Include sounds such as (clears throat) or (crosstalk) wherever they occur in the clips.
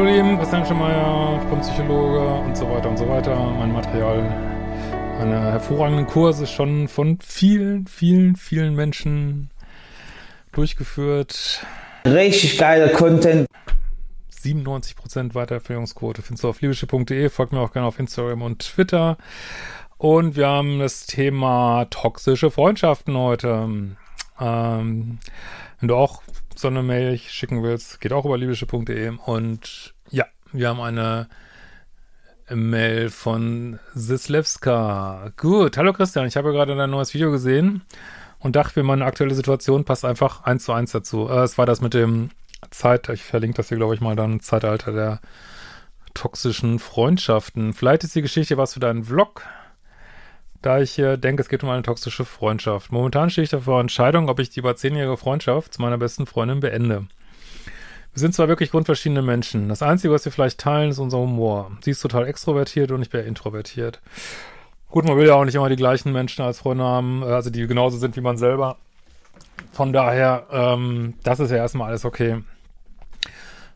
Hallo lieben, Christian Schemeier, ich bin Psychologe und so weiter und so weiter. Mein Material, meine hervorragenden Kurse schon von vielen, vielen, vielen Menschen durchgeführt. Richtig geiler Content. 97% Weiterempfehlungsquote findest du auf liebische.de. Folgt mir auch gerne auf Instagram und Twitter. Und wir haben das Thema toxische Freundschaften heute. Ähm, wenn du auch so eine Mail schicken willst, geht auch über libysche.de. Und ja, wir haben eine Mail von Sislewska. Gut, hallo Christian, ich habe gerade dein neues Video gesehen und dachte mir, meine aktuelle Situation passt einfach eins zu eins dazu. Äh, es war das mit dem Zeit, ich verlinke das hier, glaube ich, mal dann, Zeitalter der toxischen Freundschaften. Vielleicht ist die Geschichte was für deinen Vlog, da ich äh, denke, es geht um eine toxische Freundschaft. Momentan stehe ich davor Entscheidung, ob ich die über zehnjährige Freundschaft zu meiner besten Freundin beende. Wir sind zwar wirklich grundverschiedene Menschen. Das Einzige, was wir vielleicht teilen, ist unser Humor. Sie ist total extrovertiert und ich bin introvertiert. Gut, man will ja auch nicht immer die gleichen Menschen als Freunde haben, äh, also die genauso sind wie man selber. Von daher, ähm, das ist ja erstmal alles okay.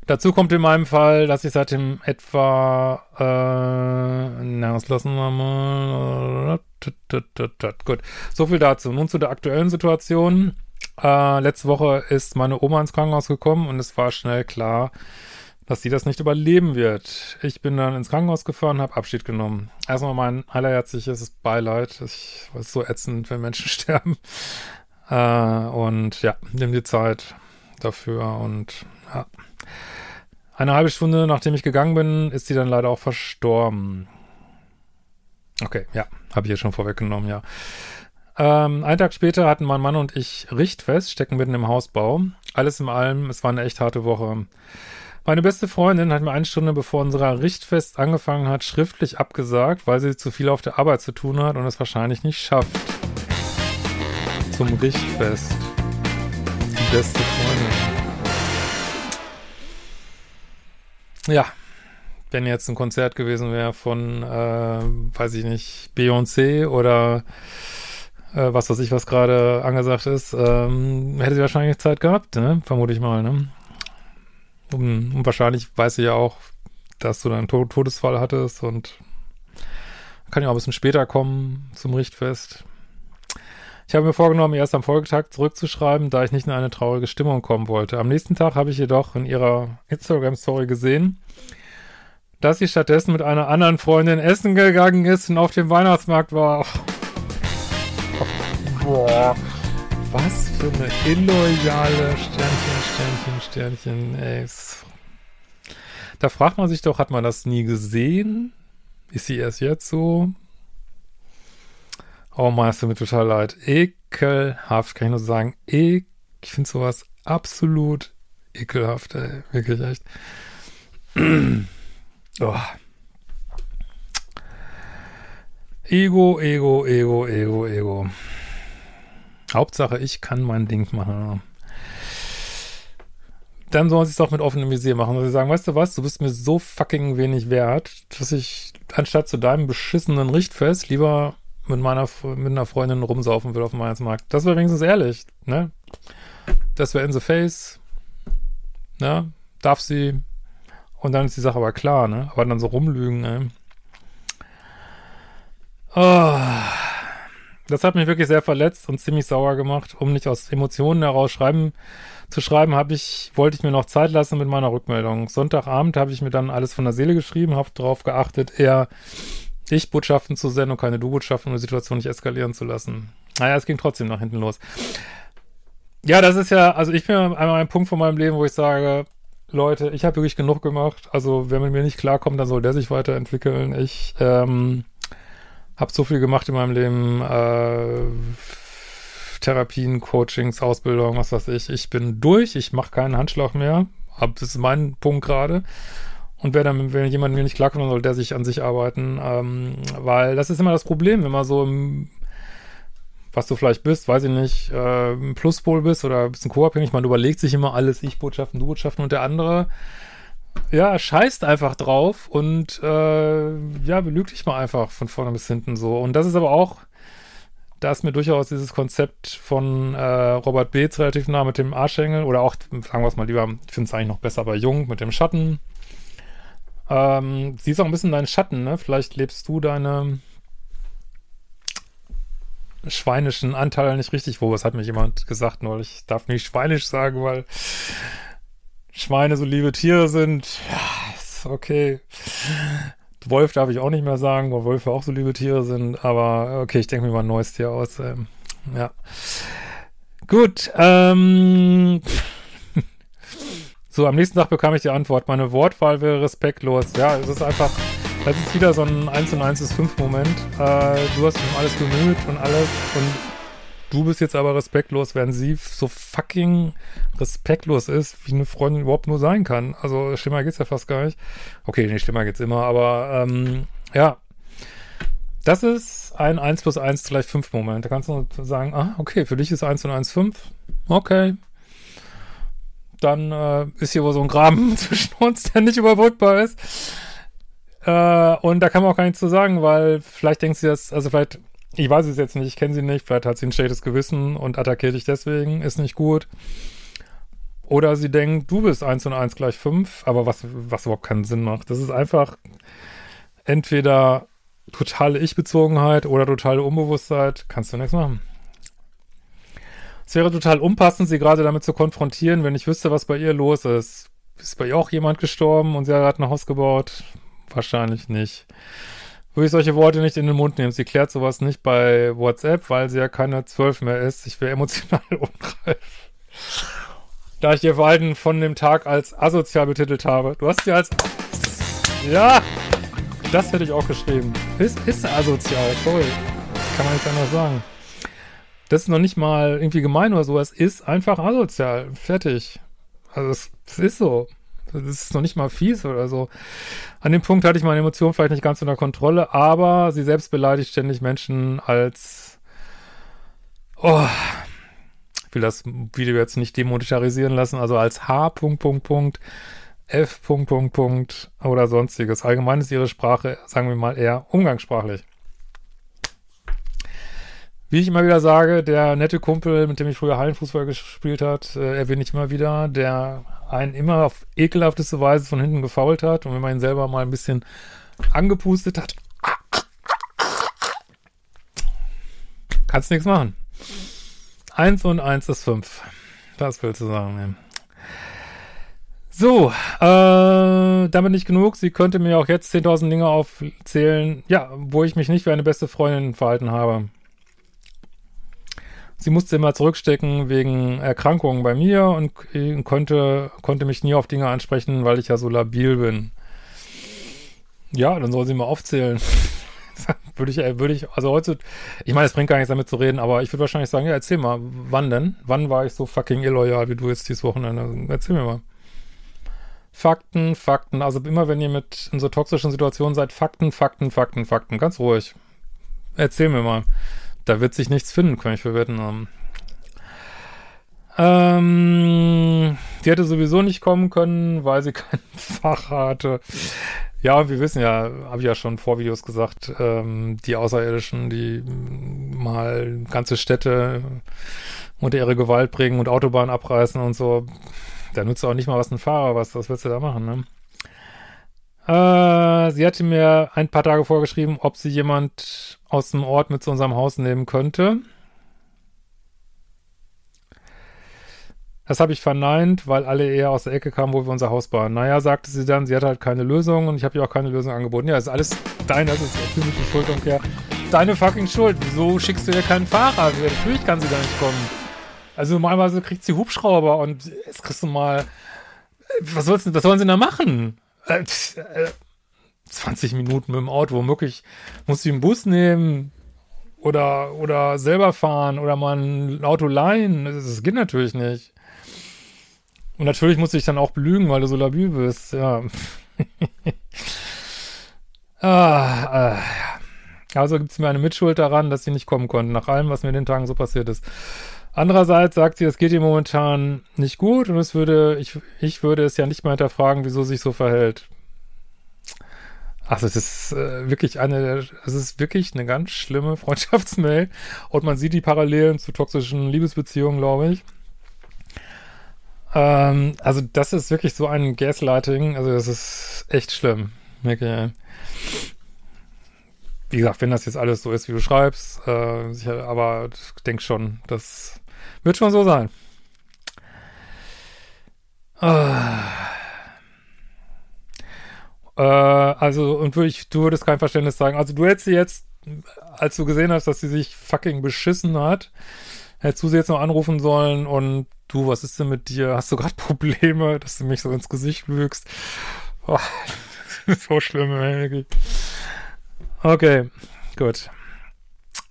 Dazu kommt in meinem Fall, dass ich seit dem etwa, äh, na, das lassen wir mal. Gut, so viel dazu. Nun zu der aktuellen Situation. Äh, letzte Woche ist meine Oma ins Krankenhaus gekommen und es war schnell klar, dass sie das nicht überleben wird. Ich bin dann ins Krankenhaus gefahren, habe Abschied genommen. Erstmal mein allerherzliches Beileid. Ich weiß so ätzend, wenn Menschen (laughs) sterben. Äh, und ja, nimm die Zeit dafür und ja. Eine halbe Stunde nachdem ich gegangen bin, ist sie dann leider auch verstorben. Okay, ja, habe ich jetzt schon vorweggenommen, ja. Ähm, einen Tag später hatten mein Mann und ich Richtfest, stecken mitten im Hausbau. Alles in allem, es war eine echt harte Woche. Meine beste Freundin hat mir eine Stunde bevor unser Richtfest angefangen hat, schriftlich abgesagt, weil sie zu viel auf der Arbeit zu tun hat und es wahrscheinlich nicht schafft. Zum Richtfest. Die beste Freundin. Ja, wenn jetzt ein Konzert gewesen wäre von, äh, weiß ich nicht, Beyoncé oder äh, was weiß ich, was gerade angesagt ist, ähm, hätte sie wahrscheinlich Zeit gehabt, ne? Vermute ich mal, ne? Und, und wahrscheinlich weiß sie ja auch, dass du dann einen Todesfall hattest und kann ja auch ein bisschen später kommen zum Richtfest. Ich habe mir vorgenommen, erst am Folgetag zurückzuschreiben, da ich nicht in eine traurige Stimmung kommen wollte. Am nächsten Tag habe ich jedoch in ihrer Instagram-Story gesehen, dass sie stattdessen mit einer anderen Freundin essen gegangen ist und auf dem Weihnachtsmarkt war. Boah, was für eine illoyale Sternchen, Sternchen, Sternchen, ey. Da fragt man sich doch, hat man das nie gesehen? Ist sie erst jetzt so? Oh Mann, es tut mir total leid. Ekelhaft, kann ich nur sagen. E ich finde sowas absolut ekelhaft, ey. Wirklich echt. (clears throat) oh. Ego, Ego, Ego, Ego, Ego. Hauptsache, ich kann mein Ding machen. Dann sollen sie es doch mit offenem Visier machen. Und sie sagen, weißt du was, du bist mir so fucking wenig wert, dass ich anstatt zu deinem beschissenen Richtfest lieber mit meiner mit einer Freundin rumsaufen will auf dem Weihnachtsmarkt. Das wäre wenigstens ehrlich, ne? Das wäre in the face, ne? Darf sie. Und dann ist die Sache aber klar, ne? Aber dann so rumlügen, ne? Oh, das hat mich wirklich sehr verletzt und ziemlich sauer gemacht. Um nicht aus Emotionen heraus schreiben zu schreiben, habe ich, wollte ich mir noch Zeit lassen mit meiner Rückmeldung. Sonntagabend habe ich mir dann alles von der Seele geschrieben, habe darauf geachtet, eher ich-Botschaften zu senden und keine Du-Botschaften, um die Situation nicht eskalieren zu lassen. Naja, es ging trotzdem nach hinten los. Ja, das ist ja, also ich bin einmal ein Punkt von meinem Leben, wo ich sage, Leute, ich habe wirklich genug gemacht. Also wer mit mir nicht klarkommt, dann soll der sich weiterentwickeln. Ich ähm, habe so viel gemacht in meinem Leben. Äh, Therapien, Coachings, Ausbildung, was weiß ich. Ich bin durch, ich mache keinen Handschlag mehr. Das ist mein Punkt gerade. Und wer dann, wenn jemand mir nicht klarkommt, dann soll der sich an sich arbeiten. Ähm, weil das ist immer das Problem, wenn man so im, was du vielleicht bist, weiß ich nicht, äh, ein Pluspol bist oder ein bisschen co-abhängig, man überlegt sich immer alles, Ich-Botschaften, Du-Botschaften und der andere, ja, scheißt einfach drauf und äh, ja, belügt dich mal einfach von vorne bis hinten so. Und das ist aber auch, da ist mir durchaus dieses Konzept von äh, Robert Beetz relativ nah mit dem Arschengel oder auch, sagen wir es mal lieber, ich finde es eigentlich noch besser bei Jung mit dem Schatten Ähm, sie ist auch ein bisschen dein Schatten, ne? Vielleicht lebst du deine schweinischen Anteil nicht richtig wo. Das hat mir jemand gesagt neulich. Ich darf nicht schweinisch sagen, weil Schweine so liebe Tiere sind. Ja, ist okay. Wolf darf ich auch nicht mehr sagen, weil Wölfe auch so liebe Tiere sind. Aber okay, ich denke mir mal ein neues Tier aus. Ähm, ja. Gut. Ähm. (laughs) so, am nächsten Tag bekam ich die Antwort. Meine Wortwahl wäre respektlos. Ja, es ist einfach das ist wieder so ein 1 und 1 ist 5 Moment. Äh, du hast um alles bemüht und alles und du bist jetzt aber respektlos, während sie so fucking respektlos ist, wie eine Freundin überhaupt nur sein kann. Also schlimmer geht's ja fast gar nicht. Okay, nicht schlimmer geht's immer, aber ähm, ja. Das ist ein 1 plus 1 gleich 5 Moment. Da kannst du sagen, ah, okay, für dich ist 1 und 1 5. Okay. Dann äh, ist hier wohl so ein Graben (laughs) zwischen uns, der nicht überbrückbar ist. Äh, und da kann man auch gar nichts zu sagen, weil vielleicht denkt sie das, also vielleicht, ich weiß es jetzt nicht, ich kenne sie nicht, vielleicht hat sie ein schlechtes Gewissen und attackiert dich deswegen, ist nicht gut. Oder sie denkt, du bist 1 und 1 gleich 5, aber was, was überhaupt keinen Sinn macht. Das ist einfach entweder totale Ich-Bezogenheit oder totale Unbewusstheit, kannst du nichts machen. Es wäre total unpassend, sie gerade damit zu konfrontieren, wenn ich wüsste, was bei ihr los ist. Ist bei ihr auch jemand gestorben und sie hat ein Haus gebaut? Wahrscheinlich nicht. Würde ich solche Worte nicht in den Mund nehmen. Sie klärt sowas nicht bei WhatsApp, weil sie ja keine zwölf mehr ist. Ich wäre emotional (laughs) unreif. Da ich ihr Verhalten von dem Tag als asozial betitelt habe. Du hast sie als... Ja! Das hätte ich auch geschrieben. Ist, ist asozial, sorry. Kann man jetzt anders sagen. Das ist noch nicht mal irgendwie gemein oder so. Es ist einfach asozial. Fertig. Also es, es ist so. Das ist noch nicht mal fies oder so. An dem Punkt hatte ich meine Emotionen vielleicht nicht ganz unter Kontrolle, aber sie selbst beleidigt ständig Menschen als oh, ich will das Video jetzt nicht demonetarisieren lassen, also als H. Punkt, Punkt, Punkt, F. Punkt, Punkt, Punkt oder sonstiges. Allgemein ist ihre Sprache, sagen wir mal, eher umgangssprachlich. Wie ich immer wieder sage, der nette Kumpel, mit dem ich früher Hallenfußball gespielt hat, äh, erwähne ich immer wieder, der einen immer auf ekelhafteste Weise von hinten gefault hat und wenn man ihn selber mal ein bisschen angepustet hat, kannst nichts machen. Eins und eins ist fünf. Das willst du sagen. So, äh, damit nicht genug. Sie könnte mir auch jetzt 10.000 Dinge aufzählen, ja, wo ich mich nicht wie eine beste Freundin verhalten habe. Sie musste immer zurückstecken wegen Erkrankungen bei mir und konnte, konnte mich nie auf Dinge ansprechen, weil ich ja so labil bin. Ja, dann soll sie mal aufzählen. (laughs) würde ich, würde ich, also heute, ich meine, es bringt gar nichts damit zu reden, aber ich würde wahrscheinlich sagen, ja, erzähl mal, wann denn? Wann war ich so fucking illoyal wie du jetzt dieses Wochenende? Erzähl mir mal. Fakten, Fakten, also immer wenn ihr mit in so toxischen Situationen seid, Fakten, Fakten, Fakten, Fakten, ganz ruhig. Erzähl mir mal. Da wird sich nichts finden, kann ich verwetten. Ähm, die hätte sowieso nicht kommen können, weil sie kein (laughs) Fach hatte. Ja, und wir wissen ja, habe ich ja schon vor Videos gesagt, ähm, die Außerirdischen, die mal ganze Städte unter ihre Gewalt bringen und Autobahnen abreißen und so. Da nützt auch nicht mal was ein Fahrer, was, was willst du da machen, ne? Äh, sie hatte mir ein paar Tage vorgeschrieben, ob sie jemand aus dem Ort mit zu unserem Haus nehmen könnte. Das habe ich verneint, weil alle eher aus der Ecke kamen, wo wir unser Haus bauen. Naja, sagte sie dann, sie hat halt keine Lösung und ich habe ihr auch keine Lösung angeboten. Ja, ist alles dein, das ist natürlich die Schuldumkehr. Deine fucking Schuld. Wieso schickst du ihr keinen Fahrer? Natürlich kann sie da nicht kommen. Also normalerweise kriegt sie Hubschrauber und jetzt kriegst du mal. Was, was sollen sie da machen? Äh, äh, 20 Minuten mit dem Auto. Womöglich muss sie einen Bus nehmen oder, oder selber fahren oder mal ein Auto leihen. Das, geht natürlich nicht. Und natürlich muss ich dann auch belügen, weil du so labil bist. Ja. (laughs) ah, äh. Also gibt es mir eine Mitschuld daran, dass sie nicht kommen konnten, nach allem, was mir in den Tagen so passiert ist. Andererseits sagt sie, es geht ihr momentan nicht gut und es würde, ich, ich würde es ja nicht mal hinterfragen, wieso sich so verhält. Also es ist äh, wirklich eine, es ist wirklich eine ganz schlimme (laughs) Freundschaftsmail und man sieht die Parallelen zu toxischen Liebesbeziehungen, glaube ich. Ähm, also das ist wirklich so ein Gaslighting, also das ist echt schlimm. Okay. Wie gesagt, wenn das jetzt alles so ist, wie du schreibst, äh, sicher, aber ich denke schon, das wird schon so sein. Ah. Äh, also, und ich, du würdest kein Verständnis sagen. Also, du hättest sie jetzt, als du gesehen hast, dass sie sich fucking beschissen hat, hättest du sie jetzt noch anrufen sollen und du, was ist denn mit dir? Hast du gerade (laughs) Probleme, dass du mich so ins Gesicht lügst? Oh, (laughs) so schlimm, ey. Okay, gut.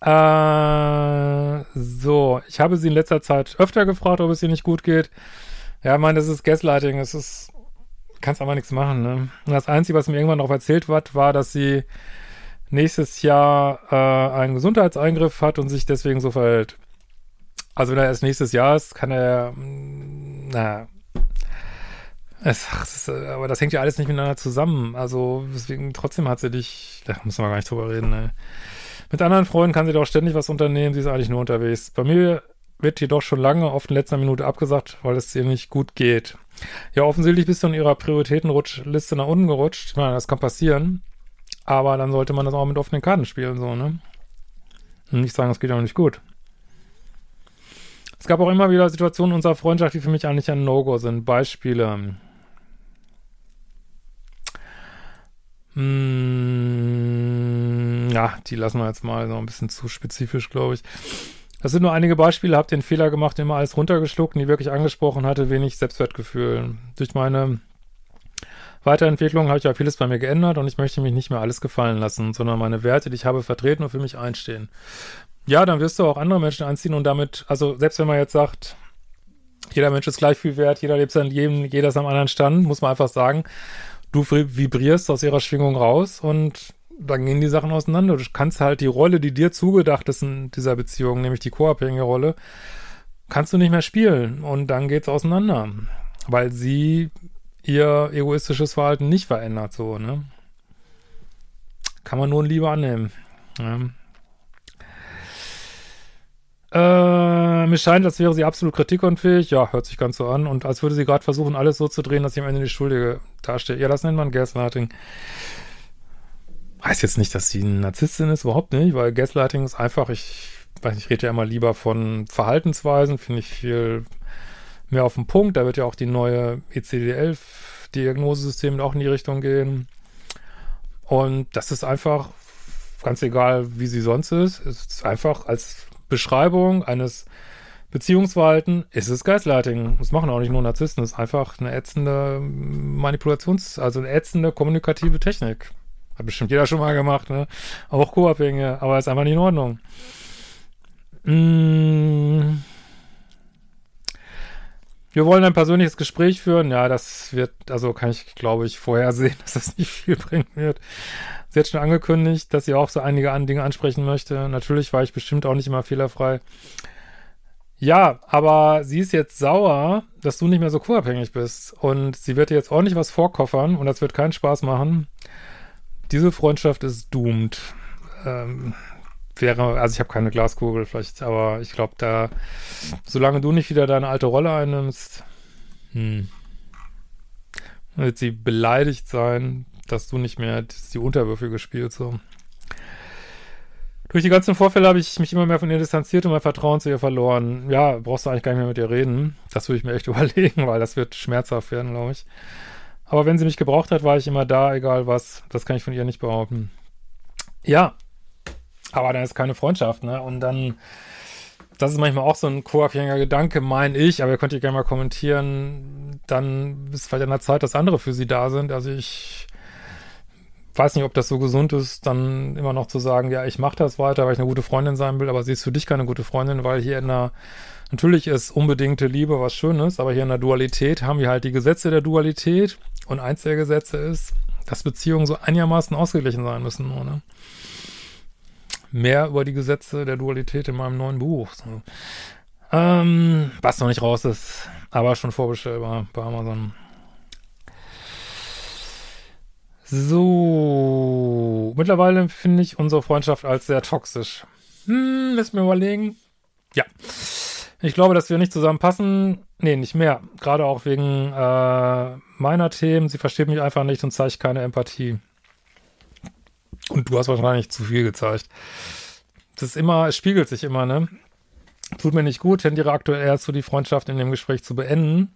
Äh, so, ich habe sie in letzter Zeit öfter gefragt, ob es ihr nicht gut geht. Ja, ich meine, das ist Gaslighting, es ist, kannst aber nichts machen, ne? Das Einzige, was mir irgendwann noch erzählt wird, war, dass sie nächstes Jahr äh, einen Gesundheitseingriff hat und sich deswegen so verhält. Also wenn er erst nächstes Jahr ist, kann er, mm, na, es, es ist, aber das hängt ja alles nicht miteinander zusammen. Also deswegen, trotzdem hat sie dich, da müssen wir gar nicht drüber reden, ne? Mit anderen Freunden kann sie doch ständig was unternehmen, sie ist eigentlich nur unterwegs. Bei mir wird jedoch schon lange oft in letzter Minute abgesagt, weil es ihr nicht gut geht. Ja, offensichtlich bist du in ihrer Prioritätenliste nach unten gerutscht. Ich meine, das kann passieren. Aber dann sollte man das auch mit offenen Karten spielen, so, ne? Und nicht sagen, es geht auch nicht gut. Es gab auch immer wieder Situationen unserer Freundschaft, die für mich eigentlich ein No-Go sind. Beispiele. Hm, ja, die lassen wir jetzt mal so ein bisschen zu spezifisch, glaube ich. Das sind nur einige Beispiele, habe den Fehler gemacht, immer alles runtergeschluckt, nie wirklich angesprochen, hatte wenig Selbstwertgefühl. Durch meine Weiterentwicklung habe ich ja vieles bei mir geändert und ich möchte mich nicht mehr alles gefallen lassen, sondern meine Werte, die ich habe, vertreten und für mich einstehen. Ja, dann wirst du auch andere Menschen anziehen und damit, also selbst wenn man jetzt sagt, jeder Mensch ist gleich viel wert, jeder lebt sein Leben, jeder ist am anderen Stand, muss man einfach sagen, du vibrierst aus ihrer Schwingung raus und dann gehen die Sachen auseinander. Du kannst halt die Rolle, die dir zugedacht ist in dieser Beziehung, nämlich die co-abhängige Rolle, kannst du nicht mehr spielen und dann geht's auseinander, weil sie ihr egoistisches Verhalten nicht verändert, so, ne? Kann man nur in Liebe annehmen. Ja. Äh, mir scheint, als wäre sie absolut kritikunfähig. Ja, hört sich ganz so an. Und als würde sie gerade versuchen, alles so zu drehen, dass sie am Ende die Schuldige dasteht. Ja, das nennt man Gaslighting. Heißt jetzt nicht, dass sie eine Narzisstin ist, überhaupt nicht, weil Gaslighting ist einfach, ich weiß nicht, ich rede ja immer lieber von Verhaltensweisen, finde ich viel mehr auf den Punkt. Da wird ja auch die neue ECD-11-Diagnosesystem auch in die Richtung gehen. Und das ist einfach, ganz egal, wie sie sonst ist, ist einfach als Beschreibung eines Beziehungsverhalten ist es Gaslighting. Das machen auch nicht nur Narzissten, das ist einfach eine ätzende Manipulations-, also eine ätzende kommunikative Technik. Hat bestimmt jeder schon mal gemacht, ne? Auch Co-Abhängige, aber ist einfach nicht in Ordnung. Mmh. Wir wollen ein persönliches Gespräch führen. Ja, das wird, also kann ich, glaube ich, vorhersehen, (laughs) dass das nicht viel bringen wird. Sie hat schon angekündigt, dass sie auch so einige an Dinge ansprechen möchte. Natürlich war ich bestimmt auch nicht immer fehlerfrei. Ja, aber sie ist jetzt sauer, dass du nicht mehr so co-abhängig bist. Und sie wird dir jetzt ordentlich was vorkoffern und das wird keinen Spaß machen. Diese Freundschaft ist doomed. Ähm, wäre, also ich habe keine Glaskugel vielleicht, aber ich glaube, da, solange du nicht wieder deine alte Rolle einnimmst, hm, wird sie beleidigt sein, dass du nicht mehr die Unterwürfige spielst, so. Durch die ganzen Vorfälle habe ich mich immer mehr von ihr distanziert und mein Vertrauen zu ihr verloren. Ja, brauchst du eigentlich gar nicht mehr mit ihr reden. Das würde ich mir echt (laughs) überlegen, weil das wird schmerzhaft werden, glaube ich. Aber wenn sie mich gebraucht hat, war ich immer da, egal was. Das kann ich von ihr nicht behaupten. Ja, aber dann ist keine Freundschaft, ne? Und dann, das ist manchmal auch so ein co-abhängiger Gedanke, meine ich, aber ihr könnt ihr gerne mal kommentieren. Dann ist vielleicht an der Zeit, dass andere für sie da sind. Also ich weiß nicht, ob das so gesund ist, dann immer noch zu sagen, ja, ich mache das weiter, weil ich eine gute Freundin sein will, aber sie ist für dich keine gute Freundin, weil hier in der, natürlich ist unbedingte Liebe was Schönes, aber hier in der Dualität haben wir halt die Gesetze der Dualität und eins der Gesetze ist, dass Beziehungen so einigermaßen ausgeglichen sein müssen, oder? mehr über die Gesetze der Dualität in meinem neuen Buch. So. Ähm, was noch nicht raus ist, aber schon vorbestellbar bei Amazon. So, mittlerweile finde ich unsere Freundschaft als sehr toxisch. Hm, müssen wir überlegen. Ja. Ich glaube, dass wir nicht zusammenpassen. Nee, nicht mehr. Gerade auch wegen äh, meiner Themen. Sie versteht mich einfach nicht und zeigt keine Empathie. Und du hast wahrscheinlich zu viel gezeigt. Das ist immer, es spiegelt sich immer, ne? Tut mir nicht gut, tendiere aktuell eher zu, die Freundschaft in dem Gespräch zu beenden,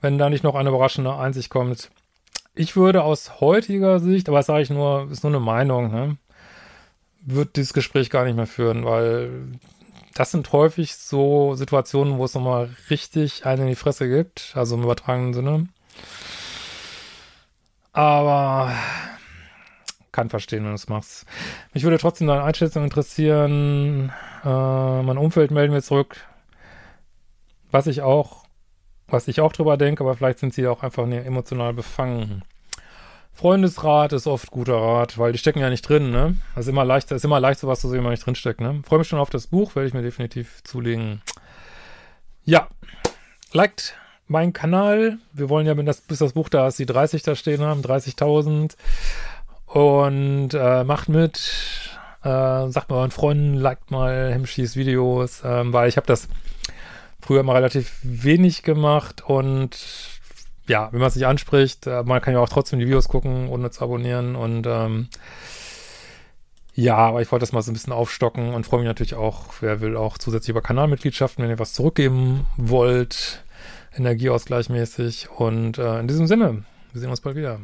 wenn da nicht noch eine überraschende Einsicht kommt. Ich würde aus heutiger Sicht, aber das sage ich nur, ist nur eine Meinung, ne? Wird dieses Gespräch gar nicht mehr führen, weil das sind häufig so Situationen, wo es nochmal richtig einen in die Fresse gibt, also im übertragenen Sinne. Aber kann verstehen, wenn du es machst. Mich würde trotzdem deine Einschätzung interessieren. Äh, mein Umfeld melden wir zurück. Was ich auch, was ich auch drüber denke, aber vielleicht sind sie auch einfach emotional befangen. Freundesrat ist oft guter Rat, weil die stecken ja nicht drin, ne? Das ist immer leicht, ist immer leicht, zu sehen, wenn man nicht drinsteckt, ne? Freue mich schon auf das Buch, werde ich mir definitiv zulegen. Ja, liked meinen Kanal. Wir wollen ja, wenn das, bis das Buch da ist, die 30 da stehen haben, 30.000. Und äh, macht mit, äh, sagt mal euren Freunden, liked mal Hemschis Videos, ähm, weil ich habe das früher mal relativ wenig gemacht und ja, wenn man es nicht anspricht, äh, man kann ja auch trotzdem die Videos gucken, ohne zu abonnieren und ähm, ja, aber ich wollte das mal so ein bisschen aufstocken und freue mich natürlich auch, wer will auch zusätzlich über Kanalmitgliedschaften, wenn ihr was zurückgeben wollt, Energieausgleichmäßig und äh, in diesem Sinne, wir sehen uns bald wieder.